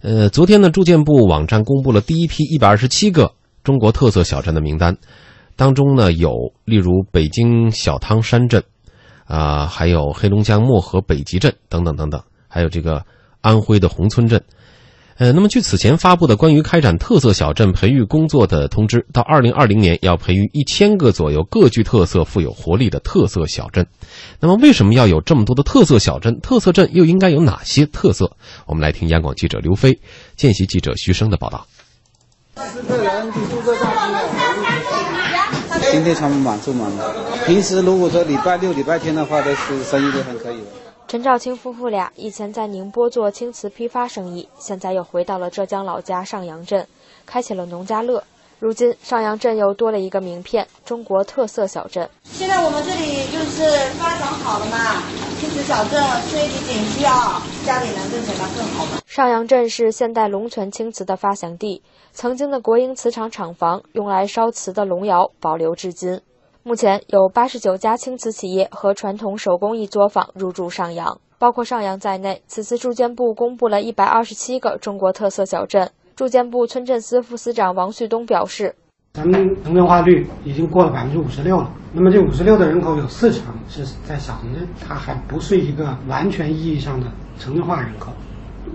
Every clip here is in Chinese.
呃，昨天呢，住建部网站公布了第一批一百二十七个中国特色小镇的名单，当中呢有例如北京小汤山镇，啊、还有黑龙江漠河北极镇等等等等，还有这个安徽的宏村镇。呃，那么据此前发布的关于开展特色小镇培育工作的通知，到二零二零年要培育一千个左右各具特色、富有活力的特色小镇。那么为什么要有这么多的特色小镇？特色镇又应该有哪些特色？我们来听央广记者刘飞、见习记者徐生的报道。今天他们满住满了，平时如果说礼拜六、礼拜天的话，都是生意都很可以的。陈兆清夫妇俩以前在宁波做青瓷批发生意，现在又回到了浙江老家上阳镇，开启了农家乐。如今上阳镇又多了一个名片——中国特色小镇。现在我们这里就是发展好了嘛，青瓷小镇是一点需要，家里能挣钱那更好嘛。上阳镇是现代龙泉青瓷的发祥地，曾经的国营瓷厂厂房用来烧瓷的龙窑保留至今。目前有八十九家青瓷企业和传统手工艺作坊入驻上阳，包括上阳在内。此次住建部公布了一百二十七个中国特色小镇。住建部村镇司副司长王旭东表示，咱们城镇化率已经过了百分之五十六了。那么这五十六的人口有四成是在小城镇，它还不是一个完全意义上的城镇化人口。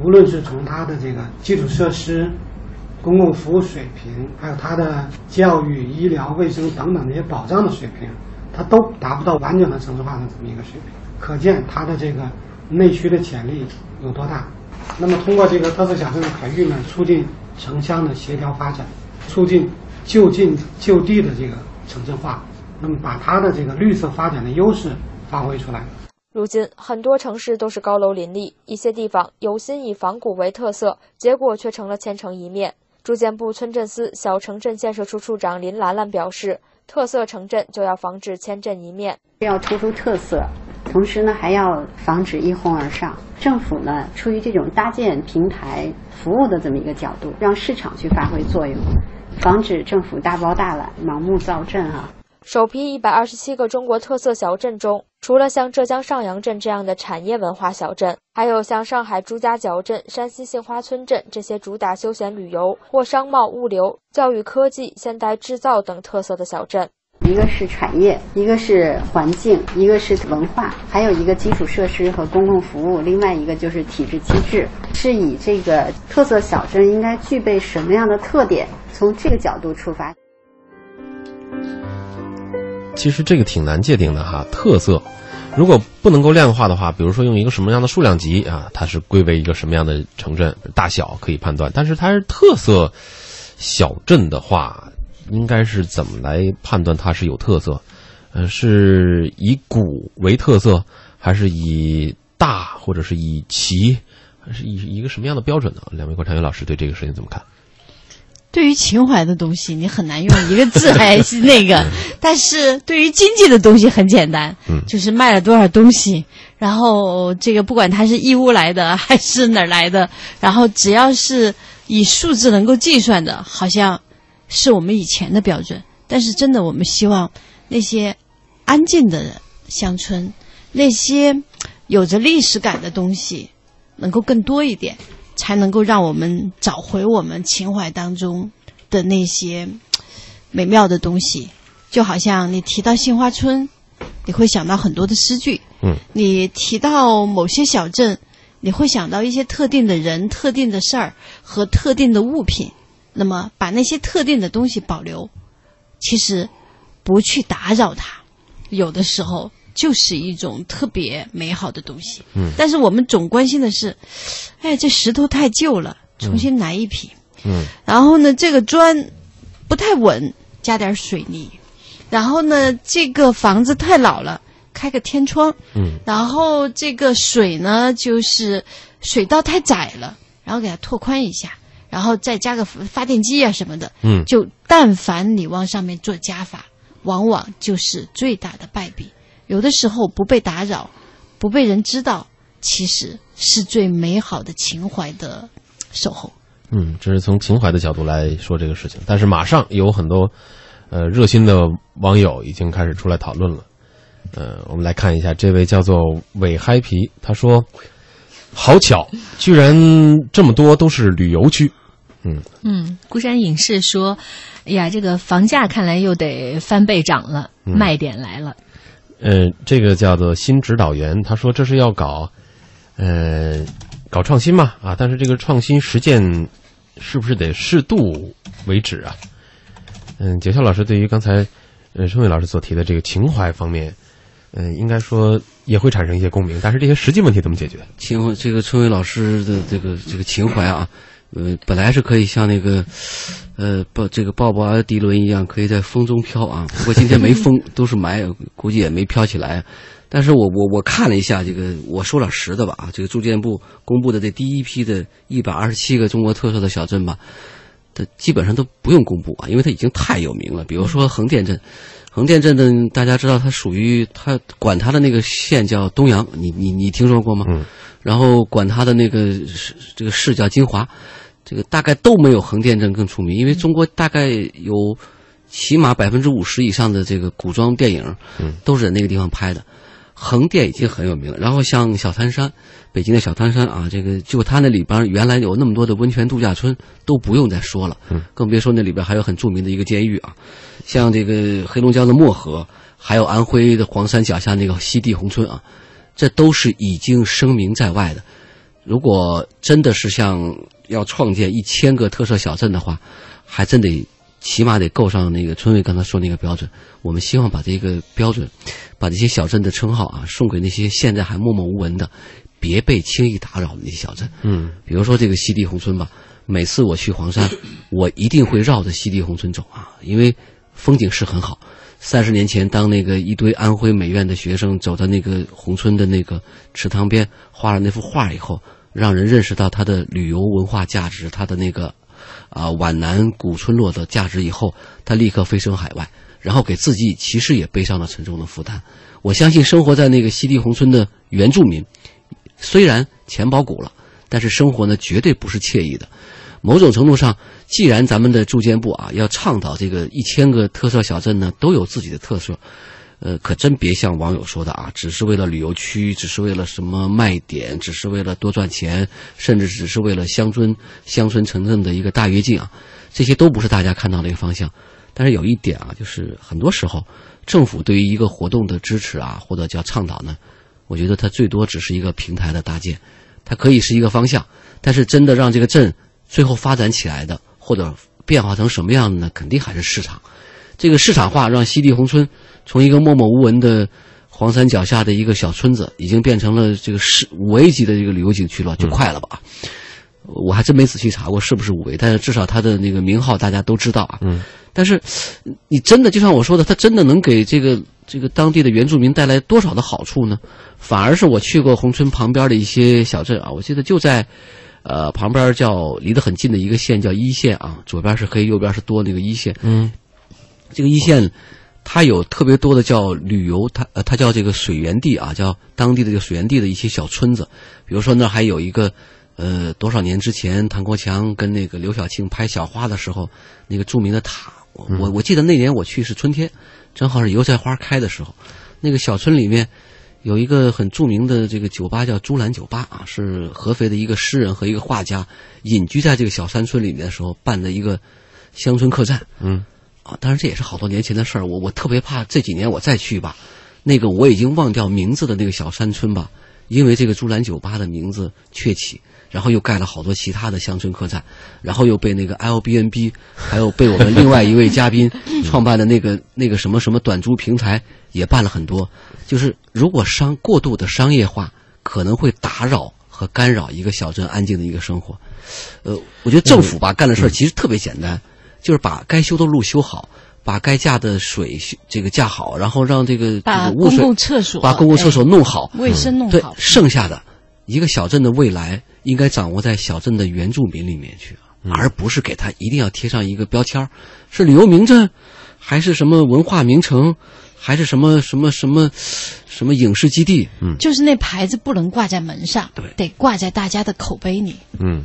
无论是从它的这个基础设施、公共服务水平，还有它的教育、医疗卫生等等这些保障的水平，它都达不到完整的城市化的这么一个水平。可见它的这个内需的潜力有多大。那么通过这个特色小镇的培育呢，促进城乡的协调发展，促进就近就地的这个城镇化，那么把它的这个绿色发展的优势发挥出来。如今很多城市都是高楼林立，一些地方有心以仿古为特色，结果却成了千城一面。住建部村镇司小城镇建设处处长林兰兰表示，特色城镇就要防止千镇一面，要突出特色。同时呢，还要防止一哄而上。政府呢，出于这种搭建平台服务的这么一个角度，让市场去发挥作用，防止政府大包大揽、盲目造镇啊。首批一百二十七个中国特色小镇中，除了像浙江上阳镇这样的产业文化小镇，还有像上海朱家角镇、山西杏花村镇这些主打休闲旅游或商贸物流、教育科技、现代制造等特色的小镇。一个是产业，一个是环境，一个是文化，还有一个基础设施和公共服务，另外一个就是体制机制，是以这个特色小镇应该具备什么样的特点，从这个角度出发。其实这个挺难界定的哈，特色，如果不能够量化的话，比如说用一个什么样的数量级啊，它是归为一个什么样的城镇大小可以判断，但是它是特色小镇的话。应该是怎么来判断它是有特色？呃，是以古为特色，还是以大，或者是以奇，还是以一个什么样的标准呢？两位观察员老师对这个事情怎么看？对于情怀的东西，你很难用一个字来那个；但是对于经济的东西很简单，嗯，就是卖了多少东西，然后这个不管它是义乌来的还是哪儿来的，然后只要是以数字能够计算的，好像。是我们以前的标准，但是真的，我们希望那些安静的乡村，那些有着历史感的东西，能够更多一点，才能够让我们找回我们情怀当中的那些美妙的东西。就好像你提到杏花村，你会想到很多的诗句；嗯，你提到某些小镇，你会想到一些特定的人、特定的事儿和特定的物品。那么，把那些特定的东西保留，其实不去打扰它，有的时候就是一种特别美好的东西。嗯。但是我们总关心的是，哎，这石头太旧了，重新来一批。嗯。然后呢，这个砖不太稳，加点水泥。然后呢，这个房子太老了，开个天窗。嗯。然后这个水呢，就是水道太窄了，然后给它拓宽一下。然后再加个发电机啊什么的，嗯，就但凡你往上面做加法，往往就是最大的败笔。有的时候不被打扰，不被人知道，其实是最美好的情怀的守候。嗯，这是从情怀的角度来说这个事情。但是马上有很多呃热心的网友已经开始出来讨论了。呃，我们来看一下这位叫做伪嗨皮，他说。好巧，居然这么多都是旅游区。嗯嗯，孤山影视说：“哎呀，这个房价看来又得翻倍涨了，嗯卖点来了。嗯，这个叫做新指导员，他说这是要搞，呃，搞创新嘛啊，但是这个创新实践是不是得适度为止啊？嗯，杰笑老师对于刚才呃春伟老师所提的这个情怀方面，嗯、应该说也会产生一些共鸣，但是这些实际问题怎么解决？情怀，这个春伟老师的这个这个情怀啊，呃，本来是可以像那个，呃，抱这个抱抱阿迪伦一样，可以在风中飘啊。不过今天没风，都是霾，估计也没飘起来。但是我我我看了一下这个，我说点实的吧啊，这个住建部公布的这第一批的一百二十七个中国特色的小镇吧，它基本上都不用公布啊，因为它已经太有名了。比如说横店镇，横店镇的大家知道它属于它管它的那个县叫东阳，你你你听说过吗？嗯。然后管它的那个市这个市叫金华，这个大概都没有横店镇更出名，因为中国大概有起码百分之五十以上的这个古装电影，嗯，都是在那个地方拍的。横店已经很有名了，然后像小汤山，北京的小汤山啊，这个就它那里边原来有那么多的温泉度假村，都不用再说了，嗯，更别说那里边还有很著名的一个监狱啊，像这个黑龙江的漠河，还有安徽的黄山脚下那个西递宏村啊，这都是已经声名在外的。如果真的是像要创建一千个特色小镇的话，还真得起码得够上那个春伟刚才说那个标准。我们希望把这个标准，把这些小镇的称号啊，送给那些现在还默默无闻的、别被轻易打扰的那些小镇。嗯，比如说这个西递宏村吧，每次我去黄山，我一定会绕着西递宏村走啊，因为风景是很好。三十年前，当那个一堆安徽美院的学生走到那个宏村的那个池塘边，画了那幅画以后，让人认识到它的旅游文化价值，它的那个啊皖南古村落的价值以后，他立刻飞升海外，然后给自己其实也背上了沉重的负担。我相信生活在那个西递宏村的原住民，虽然钱包鼓了，但是生活呢绝对不是惬意的。某种程度上，既然咱们的住建部啊要倡导这个一千个特色小镇呢都有自己的特色，呃，可真别像网友说的啊，只是为了旅游区，只是为了什么卖点，只是为了多赚钱，甚至只是为了乡村乡村城镇的一个大跃进啊，这些都不是大家看到的一个方向。但是有一点啊，就是很多时候政府对于一个活动的支持啊，或者叫倡导呢，我觉得它最多只是一个平台的搭建，它可以是一个方向，但是真的让这个镇最后发展起来的，或者变化成什么样的呢？肯定还是市场。这个市场化让西递宏村从一个默默无闻的黄山脚下的一个小村子，已经变成了这个市五 A 级的这个旅游景区了，就快了吧？我还真没仔细查过是不是五 A，但是至少它的那个名号大家都知道啊。嗯。但是，你真的就像我说的，它真的能给这个这个当地的原住民带来多少的好处呢？反而是我去过宏村旁边的一些小镇啊，我记得就在。呃，旁边叫离得很近的一个县叫一县啊，左边是黑，右边是多那个一县。嗯，这个一县，它有特别多的叫旅游，它呃它叫这个水源地啊，叫当地的这个水源地的一些小村子。比如说那儿还有一个，呃，多少年之前唐国强跟那个刘晓庆拍小花的时候，那个著名的塔。我我我记得那年我去是春天，正好是油菜花开的时候，那个小村里面。有一个很著名的这个酒吧叫朱兰酒吧啊，是合肥的一个诗人和一个画家隐居在这个小山村里面的时候办的一个乡村客栈。嗯，啊，当然这也是好多年前的事儿。我我特别怕这几年我再去吧，那个我已经忘掉名字的那个小山村吧，因为这个朱兰酒吧的名字鹊起，然后又盖了好多其他的乡村客栈，然后又被那个 Airbnb，还有被我们另外一位嘉宾 创办的那个那个什么什么短租平台也办了很多。就是如果商过度的商业化，可能会打扰和干扰一个小镇安静的一个生活。呃，我觉得政府吧干的事儿其实特别简单，就是把该修的路修好，把该架的水这个架好，然后让这个把公共厕所把公共厕所弄好，哎卫生弄对好，剩下的一个小镇的未来应该掌握在小镇的原住民里面去，而不是给他一定要贴上一个标签儿是旅游名镇，还是什么文化名城。还是什么什么什么什么影视基地，嗯，就是那牌子不能挂在门上，对，得挂在大家的口碑里。嗯，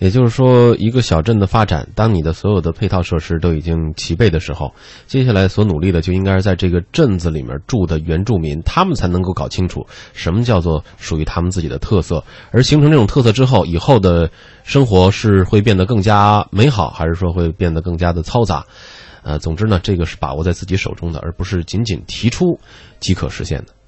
也就是说，一个小镇的发展，当你的所有的配套设施都已经齐备的时候，接下来所努力的就应该是在这个镇子里面住的原住民，他们才能够搞清楚什么叫做属于他们自己的特色，而形成这种特色之后，以后的生活是会变得更加美好，还是说会变得更加的嘈杂？呃，总之呢，这个是把握在自己手中的，而不是仅仅提出即可实现的。